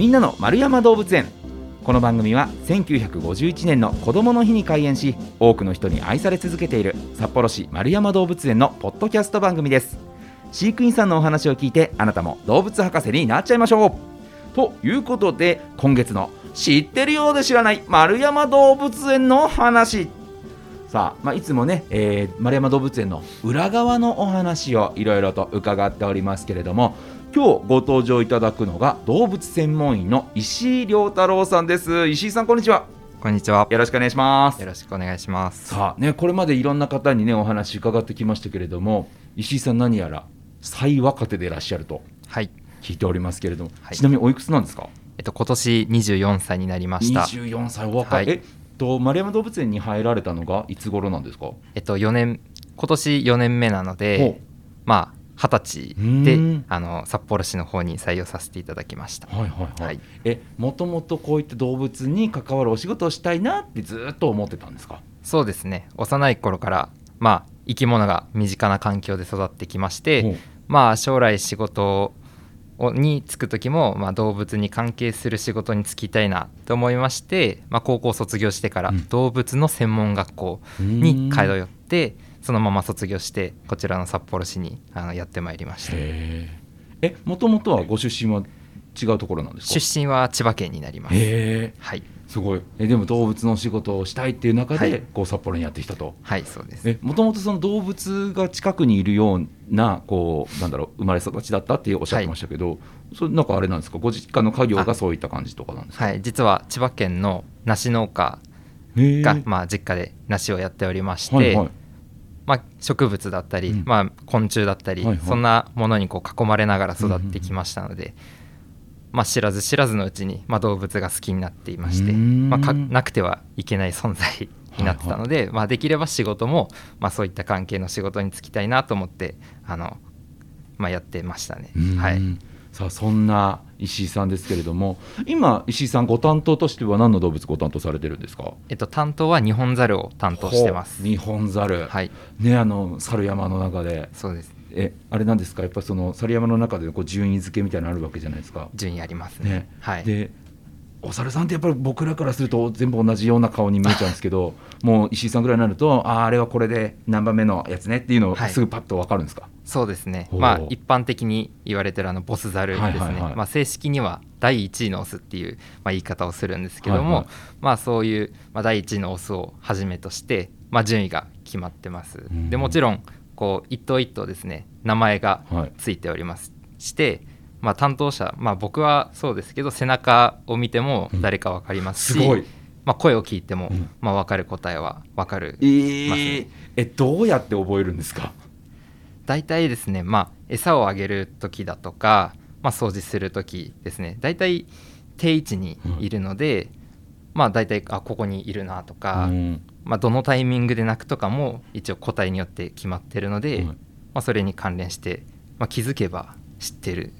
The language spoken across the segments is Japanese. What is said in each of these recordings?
みんなの丸山動物園。この番組は1951年の子どもの日に開園し多くの人に愛され続けている札幌市丸山動物園のポッドキャスト番組です。飼育員さんのお話を聞いてあなたも動物博士になっちゃいましょう。ということで今月の知ってるようで知らない丸山動物園の話。さあ、まあ、いつもね、えー丸山動物園の裏側のお話をいろいろと伺っておりますけれども今日ご登場いただくのが動物専門医の石井亮太郎さんです。石井さんこんにちは。こんにちは。よろしくお願いします。よろしくお願いします。さあねこれまでいろんな方にねお話伺ってきましたけれども石井さん何やら最若手でいらっしゃるとはい。聞いておりますけれども、はい。ちなみにおいくつなんですか？えっと今年24歳になりました。24歳お若い、はい。えっと丸山動物園に入られたのがいつ頃なんですか？えっと4年今年4年目なのほで、まあ二十歳でん。あの札幌市の方に採用させていただきました。はいはいはい、はい。えもともとこういった動物に関わるお仕事をしたいなってずっと思ってたんですか？そうですね。幼い頃からまあ生き物が身近な環境で育ってきましほてう、まあ将来仕事をに就く時も、まあ、動物に関係する仕事に就きたいなと思いまして、まあ、高校卒業してからうん。動物の専門学校に通ってそのまま卒業してこちらの札幌市にあのやってまいりました。へええもともとはご出身は違うところなんですか？出身は千葉県になります。へえはい。すごい。えでも動物のお仕事をしたいっていう中で、はい。こう札幌にやってきたと。はいそうです。えもともとその動物が近くにいるようなこうなんだろう生まれ育ちだったっておっしゃってましたけど、それなんかあれなんですか？ご実家の家業がそういった感じとかなんですか？はい実は千葉県の梨農家が、まあ、実家で梨をやっておりまして、はいはいまあ、植物だったり、うん。まあ、昆虫だったり、はいはい。そんなものにこう囲まれながら育ってきましたので、まあ、知らず知らずのうちに、まあ、動物が好きになっていまして、まあ、かなくてはいけない存在になってたので、まあ、できれば仕事も、まあ、そういった関係の仕事に就きたいなと思ってあの、まあ、やってましたね。うん。はいさあそんな石井さんですけれども今石井さんご担当としては何の動物ご担当されてるんですか？えっと、担当は日本猿を担当してます。ほう。日本猿、はい、ねあの猿山の中で。そうです。えあれなんですか？やっぱその猿山の中でこう順位付けみたいなのあるわけじゃないですか。順位ありますね。ね、はい、でお猿さんってやっぱり僕らからすると全部同じような顔に見えちゃうんですけどもう石井さんぐらいになるとあーあれはこれで何番目のやつねっていうのをはいすぐパッと分かるんですか、そうですね。まあ一般的に言われてるあのボスザルですね、はいはいはい。まあ、正式には第1位のオスっていう、まあ、言い方をするんですけども、はいはい。まあそういう、まあ、第1位のオスをはじめとして、まあ、順位が決まってます、ん。でもちろんこう一頭一頭ですね名前がはい。ついておりますして、まあ、担当者、まあ、僕はそうですけど背中を見ても誰か分かりますし、すごい。まあ、声を聞いても、うん。まあ、分かる答えは分かるえー。えどうやって覚えるんですか？大体ですね、まあ、餌をあげる時だとか、まあ、掃除する時ですね。大体定位置にいるので、まあ大体あここにいるなとか、うん。まあ、どのタイミングで鳴くとかも一応個体によって決まってるので、はいまあ、それに関連して、まあ、気づけば知ってる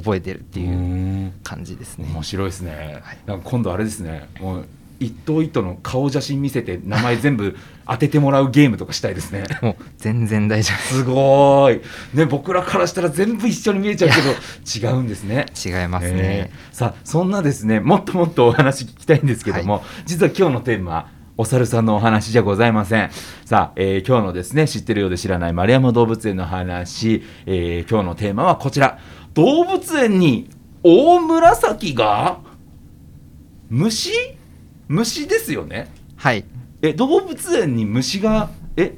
覚えてるってういうん。感じですね。面白いですね、はい。なんか今度あれですね。もう一頭一頭の顔写真見せて名前全部当ててもらうゲームとかしたいですね。もう全然大丈夫。すごーい、ね、僕らからしたら全部一緒に見えちゃうけど 違うんですね。違いますね。え。ー。さあそんなですねもっともっとお話聞きたいんですけども、実は今日のテーマお猿さんのお話じゃございません。さあ、えー今日のですね知ってるようで知らない丸山動物園の話、えー今日のテーマはこちら動物園に大紫が虫？虫ですよね。はい。え動物園に虫がえ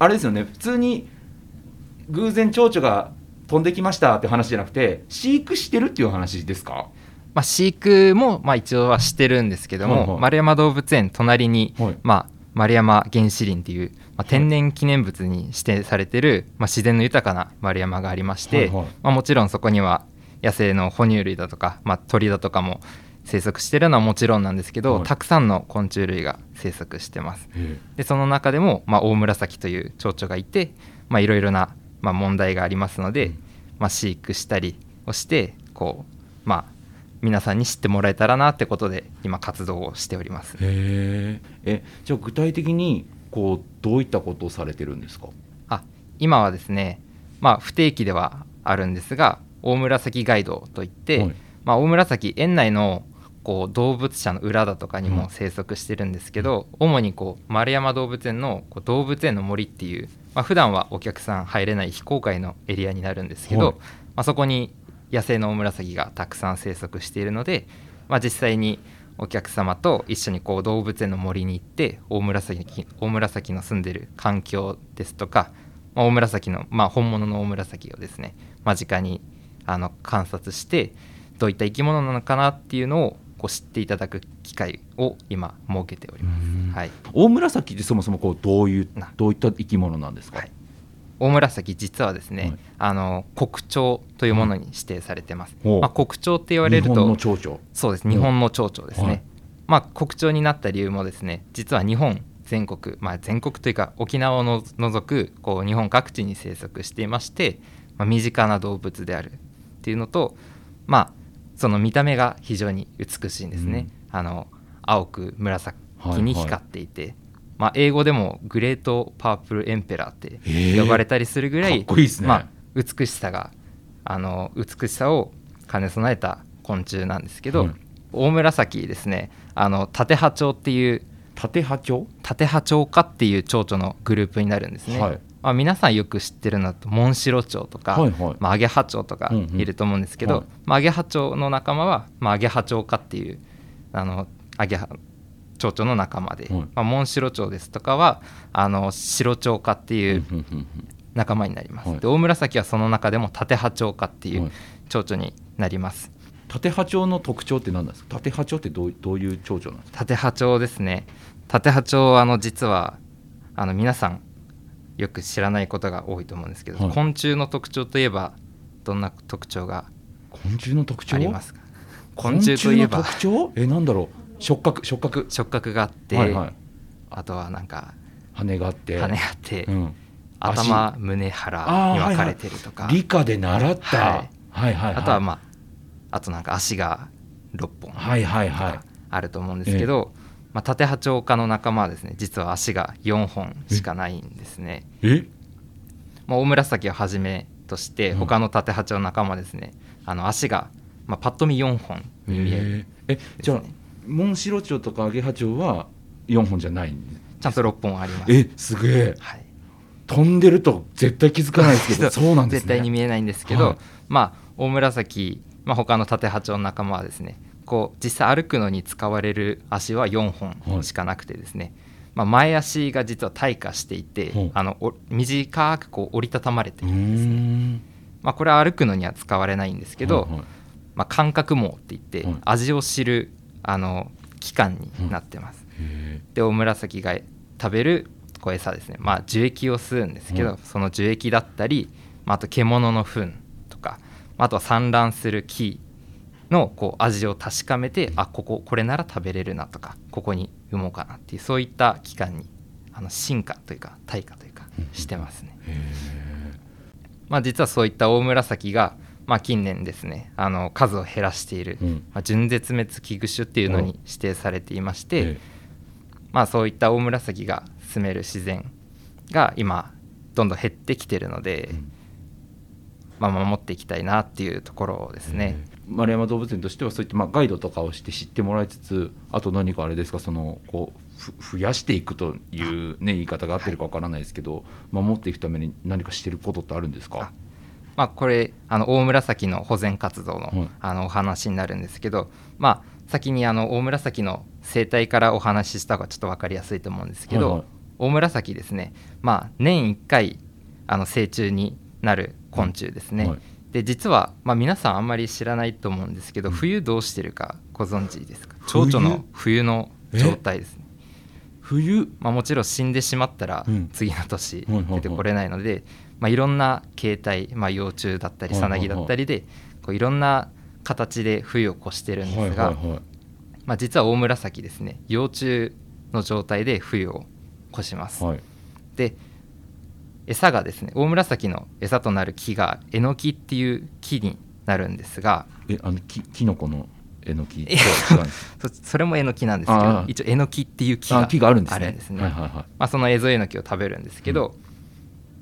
あれですよね。普通に偶然蝶々が飛んできましたって話じゃなくて飼育してるっていう話ですか？まあ、飼育もまあ一応はしてるんですけども、はいはい。丸山動物園隣に、はい。まあ、丸山原始林っていう、まあ、天然記念物に指定されてる、まあ、自然の豊かな丸山がありまして、はいはい。まあ、もちろんそこには野生の哺乳類だとか、まあ、鳥だとかも生息してるのはもちろんなんですけど、はい。たくさんの昆虫類が生息してます。でその中でも、まあ、オオムラサキという蝶々がいてまあいろいろな、まあ、問題がありますので、うん。まあ、飼育したりをしてこうまあ皆さんに知ってもらえたらなってことで今活動をしております。へえじゃあ具体的にこうどういったことをされてるんですか？あ今はですねまあ不定期ではあるんですが大紫ガイドといって、はい。ままあ、オオムラサキ園内のこう動物舎の裏だとかにも生息してるんですけど、主にこう丸山動物園のこう動物園の森っていう、まあ普段はお客さん入れない非公開のエリアになるんですけど、はい。まあ、そこに野生のオオムラサキがたくさん生息しているので、まあ、実際にお客様と一緒にこう動物園の森に行ってオオムラサキオオムラサキの住んでる環境ですとか、まあ、オオムラサキの、まあ、本物のオオムラサキをですね間近にあの観察してどういった生き物なのかなっていうのをこう知っていただく機会を今設けております。はい、大紫ってそもそもこうどういうな。どういった生き物なんですか、はいオオムラサキ実はですね、はい。あの国鳥というものに指定されてます。まあ、国鳥って言われる日本のと蝶々。そうです。うん日本の蝶々ですね。はい。まあ、国鳥になった理由もですね実は日本全国、まあ、全国というか沖縄をの除くこう日本各地に生息していまして、まあ、身近な動物であるっていうのと、まあ、その見た目が非常に美しいんですね。あの青く紫に光っていて、まあ、英語でも great purple emperor って呼ばれたりするぐらいかっこいいですね。まあ、美しさがあの美しさを兼ね備えた昆虫なんですけど、はい大紫ですね。あのタテハチョウっていう縦波長タテハチョウ科っていう蝶々のグループになるんですね、はい。まあ、皆さんよく知ってるのだとモンシロチョウとか、はいはい。まあ、アゲハチョウとかうんうん。いると思うんですけど、はい。まあ、アゲハチョウの仲間は、まあ、アゲハチョウ科っていうあのアゲハ蝶々の仲間で、はい。まあ、モンシロチョウですとかはあのシロチョウ科っていう仲間になります、はい。でオオムラサキはその中でもタテハチョウ科っていうはい。蝶々になります、縦波長の特徴って何ですか？縦波長ってどうどういう蝶々なんですか？タテハチョウですね。タテハチョウはあの実はあの皆さんよく知らないことが多いと思うんですけど、はい。昆虫の特徴といえばどんな特徴が昆虫の特徴？ありますか？昆虫といえば。特徴？えなんだろう触覚触覚触覚があって、はいはい。あとはなんか羽があって。羽があって、うん、頭胸腹に分かれてるとか、理科で習った、はい。はいはいはい。あとはまああとなんか足が6本はいはいはい。あると思うんですけど、まあ、タテハチョウ科の仲間はですね実は足が4本しかないんですね。え？まあ、オオムラサキをはじめとしてうん。他のタテハチョウ仲間ですね、あの足が、まあ、パッと見4本に見える、えー。えじゃあモンシロチョウとかアゲハチョウは4本じゃないんちゃんと6本あります。えすげえ。はい、飛んでると絶対気づかないですけど。そうなんですね。絶対に見えないんですけど、はい。まあオオムラサキ、まあ、他のタテハチョウの仲間はですねこう実際歩くのに使われる足は4本しかなくてですね、まあ、前足が実は退化していて、はい。あのお短くこう折りたたまれてるんですね。ん。まあ、これは歩くのには使われないんですけど、はいはい。まあ、感覚網って言って、はい。味を知るあの器官になってます。へでオオムラサキが食べるこう餌ですね。まあ樹液を吸うんですけど、はいその樹液だったり、まあ、あと獣の糞とかあとは産卵する木のこう味を確かめてあこここれなら食べれるなとかここに産もうかなっていうそういった器官にあの進化というか退化というかしてますね。まあ、実はそういったオオムラサキが、まあ、近年ですねあの数を減らしている、うん。まあ、準絶滅危惧種っていうのに指定されていまして、えまあ、そういったオオムラサキが住める自然が今どんどん減ってきてるので、うん。まあ、守っていきたいなっていうところですね。えー丸山動物園としてはそういったまあガイドとかをして知ってもらいつつあと何かあれですかそのこうふ増やしていくという、ね、言い方が合ってるかわからないですけど、守っていくために何かしてることってあるんですか？まあ、これあのオオムラサキの保全活動の,、はいあのお話になるんですけど、まあ、先にあのオオムラサキの生態からお話しした方がちょっと分かりやすいと思うんですけど、はいはい。オオムラサキですね、まあ、年1回あの成虫になる昆虫ですね。はい。で実は、まあ、皆さんあんまり知らないと思うんですけど、うん。冬どうしてるかご存知ですか？冬？蝶々の冬の状態ですね。冬？まあ、もちろん死んでしまったらうん。次の年はいはいはい。出てこれないので、まあ、いろんな形態、まあ、幼虫だったりさなぎだったりでこういろんな形で冬を越してるんですが、まあ、実はオオムラサキですね幼虫の状態で冬を越します。はい。で餌がですねオオムラサキの餌となる木がエノキっていう木になるんですがえあのきキノコのえのきそそれもエノキなんですけど一応エノキっていう木があ木があるんですね。ね。はいはいはい。まあ、そのエゾエノキを食べるんですけど、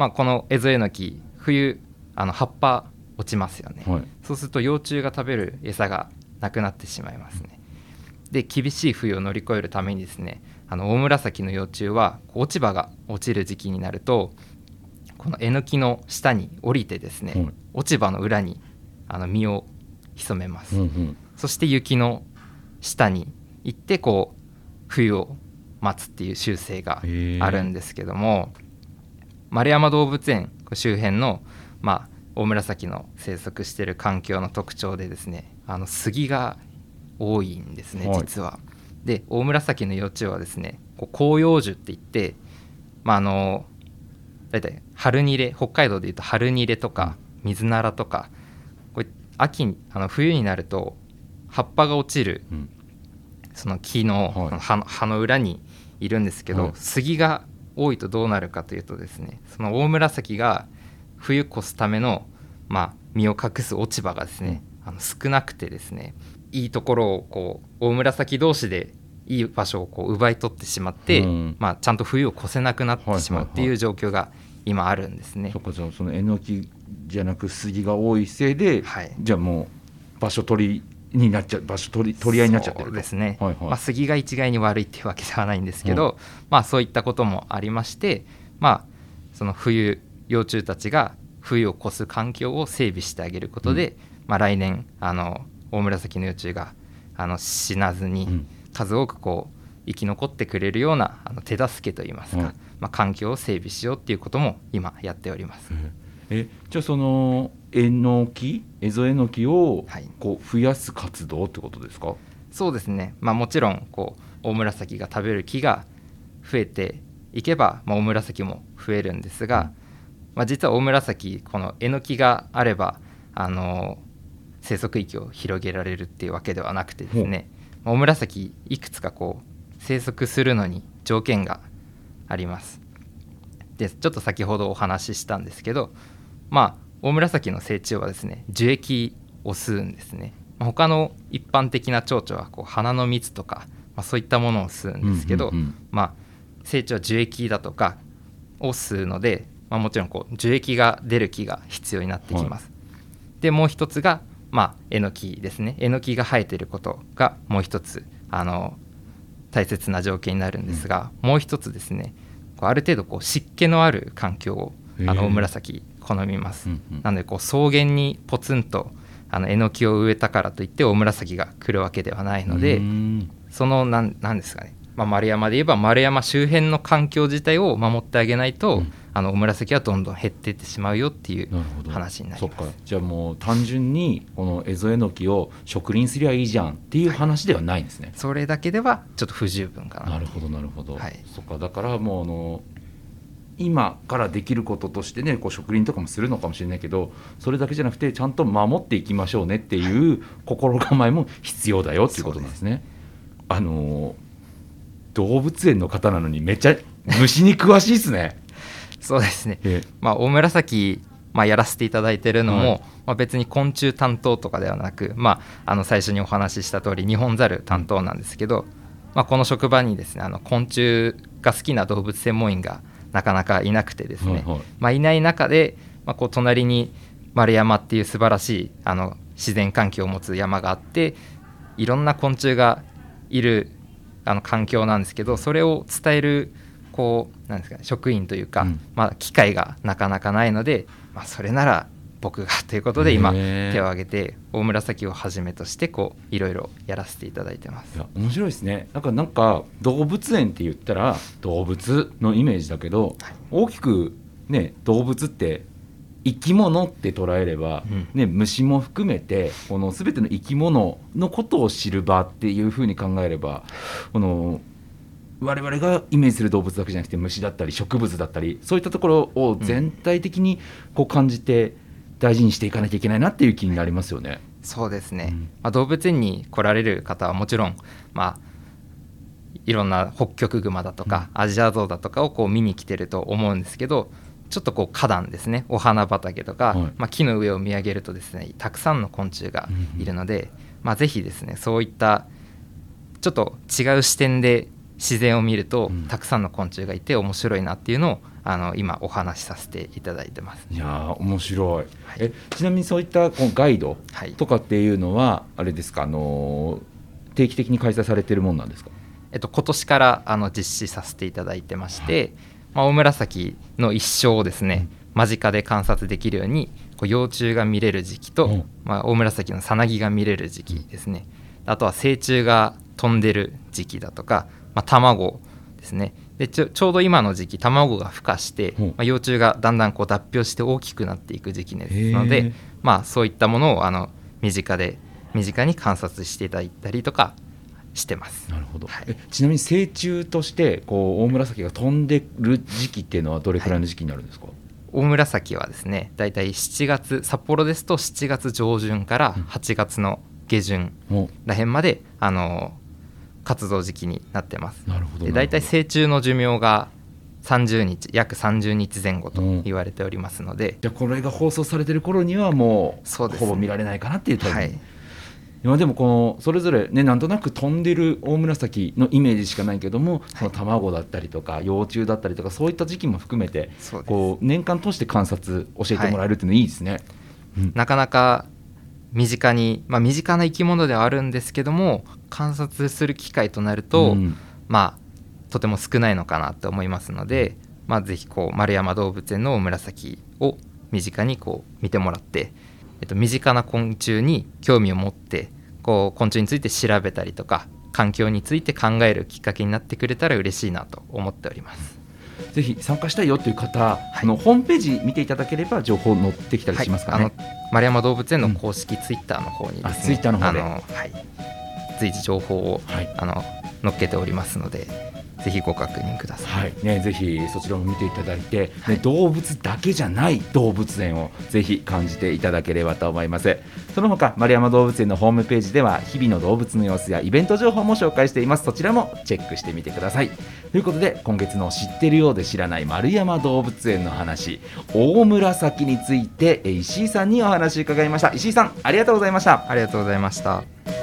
まあ、このエゾエノキ冬あの葉っぱ落ちますよね、はい。そうすると幼虫が食べる餌がなくなってしまいますね。で厳しい冬を乗り越えるためにですねあのオオムラサキの幼虫は落ち葉が落ちる時期になるとこのえのきの下に降りてですね、はい。落ち葉の裏にあの身を潜めます、うんうん。そして雪の下に行ってこう冬を待つっていう習性があるんですけども丸山動物園周辺の、まあ、オオムラサキの生息している環境の特徴でですねあの杉が多いんですねはい。実は。でオオムラサキの幼虫はですね広葉樹って言って、まあ、あの大体春ニレ北海道でいうと春ニレとか水ならとかこれ秋にあの冬になると葉っぱが落ちるうん。その木のはい。葉の葉の裏にいるんですけど、はい。杉が多いとどうなるかというとですねそのオオムラサキが冬越すための、まあ、身を隠す落ち葉がですね、あの少なくてですねいいところをこうオオムラサキ同士でいい場所をこう奪い取ってしまって、うんまあ、ちゃんと冬を越せなくなってしまうってはいはいはいいう状況が今あるんですね。そっかじゃあそのえのきじゃなく杉が多いせいで、はいじゃあもう場所取りになっちゃう場所取り取り合いになっちゃってるですね、はいはい。まあ、杉が一概に悪いっていうわけではないんですけど、まあ、そういったこともありまして、まあ、その冬幼虫たちが冬を越す環境を整備してあげることで、まあ、来年あのオオムラサキの幼虫があの死なずにうん。数多くこう生き残ってくれるようなあの手助けといいますか、はい。まあ、環境を整備しようっていうことも今やっております。えじゃあそのえのきエゾえのきをはいこう増やす活動ってことですか、そうですね、まあ、もちろんこうオオムラサキが食べる木が増えていけば、まあ、オオムラサキも増えるんですが、まあ、実はオオムラサキこのえのきがあればあの生息域を広げられるっていうわけではなくてですねオオムラサキいくつかこう生息するのに条件があります。でちょっと先ほどお話ししたんですけどまあオオムラサキの成虫はですね樹液を吸うんですね。まあ他の一般的な蝶々はこう花の蜜とか、まあ、そういったものを吸うんですけど、うんうんうん。まあ成虫は樹液だとかを吸うので、まあ、もちろんこう樹液が出る木が必要になってきます。でもう一つがまあえのきですね。えのきが生えてることがもう一つあの大切な条件になるんですが、もう一つですねこうある程度こう湿気のある環境をあのオオムラサキ好みます、うんうん。なのでこう草原にポツンとあのえのきを植えたからといってオオムラサキが来るわけではないので、そのなんなんですかね、まあ、丸山で言えば丸山周辺の環境自体を守ってあげないと、うん。あのオオムラサキはどんどん減っていってしまうよっていう話になります。そっか。じゃあもう単純にこのエゾエノキを植林すりゃいいじゃんっていう話ではないんですね、それだけではちょっと不十分かな。なるほどなるほど、はい。そっか。だからもうあの今からできることとしてねこう植林とかもするのかもしれないけどそれだけじゃなくてちゃんと守っていきましょうねっていう心構えも必要だよっていうことなんですね。あの動物園の方なのにめっちゃ虫に詳しいですね。そうですね。えまあ、大紫、まあ、やらせていただいてるのも、はい。まあ、別に昆虫担当とかではなく、まあ、あの最初にお話しした通りニホンザル担当なんですけど、まあ、この職場にですねあの昆虫が好きな動物専門員がなかなかいなくてですね、はいはい。まあ、いない中で、まあ、こう隣に丸山っていう素晴らしいあの自然環境を持つ山があっていろんな昆虫がいるあの環境なんですけどそれを伝えるこうなんですか、ね、職員というか、うん。まあ、機会がなかなかないので、まあ、それなら僕がということで今手を挙げて大紫をはじめとしてこういろいろやらせていただいてます。い。や面白いですね。なんかなんか動物園って言ったら動物のイメージだけど、はい。大きくね動物って生き物って捉えれば、うん。ね、虫も含めてこの全ての生き物のことを知る場っていうふうに考えればこの我々がイメージする動物だけじゃなくて虫だったり植物だったりそういったところを全体的にこう感じて大事にしていかなきゃいけないなっていう気になりますよね。そうですね、うん。まあ、動物園に来られる方はもちろん、まあ、いろんな北極熊だとか、アジアゾウだとかをこう見に来てると思うんですけどちょっとこう花壇ですね。お花畑とか、はい。まあ、木の上を見上げるとですねたくさんの昆虫がいるので、まあ、ぜひですねそういったちょっと違う視点で自然を見ると、うん。たくさんの昆虫がいて面白いなっていうのをあの今お話しさせていただいてます。いやー面白い、はい。えちなみにそういったこのガイドはい。とかっていうのはあれですか、あのー定期的に開催されてるもんなんですか？えっと、今年からあの実施させていただいてまして、まあ、オオムラサキの一生をですね、間近で観察できるようにこう幼虫が見れる時期と、うん。まあ、オオムラサキのさなぎが見れる時期ですね。あとは成虫が飛んでる時期だとか、まあ、卵ですねでちょちょうど今の時期卵が孵化して、う。んまあ、幼虫がだんだんこう脱皮して大きくなっていく時期ですので、まあ、そういったものをあの身近で身近に観察していただいたりとかしてます。なるほど、はい。えちなみに成虫としてこう大紫が飛んでる時期っていうのはどれくらいの時期になるんですか、大紫はですねだいたい7月札幌ですと7月上旬から8月の下旬おらへんまであの活動時期になってます。なるほどでだいたいなる成虫の寿命が30日約30日前後とうん。言われておりますので、じゃあこれが放送されてる頃にはもうそうです。ねほぼ見られないかなっていうタイミング、はい。今でもこのそれぞれねなんとなく飛んでる大紫のイメージしかないけども、その卵だったりとか幼虫だったりとかそういった時期も含めてそうです。こう年間通して観察教えてもらえるっていうのいいですね。うん。なかなか身近に、まあ、身近な生き物ではあるんですけども観察する機会となると、うんまあとても少ないのかなと思いますので、まあ、ぜひこう丸山動物園のオムラサキを身近にこう見てもらって、えっと、身近な昆虫に興味を持ってこう昆虫について調べたりとか環境について考えるきっかけになってくれたら嬉しいなと思っております。ぜひ参加したいよという方、あのホームページ見ていただければ情報載ってきたりしますかね。はい、あの丸山動物園の公式ツイッターの方にですね、あツイッターの方で。あのはい、随時情報をはい。あの載っけておりますのでぜひご確認ください。はい。ね、ぜひそちらも見ていただいて、ねはい。動物だけじゃない動物園をぜひ感じていただければと思います。その他丸山動物園のホームページでは日々の動物の様子やイベント情報も紹介しています。そちらもチェックしてみてください。ということで今月の知ってるようで知らない丸山動物園の話大紫についてえ石井さんにお話伺いました。石井さんありがとうございました。ありがとうございました。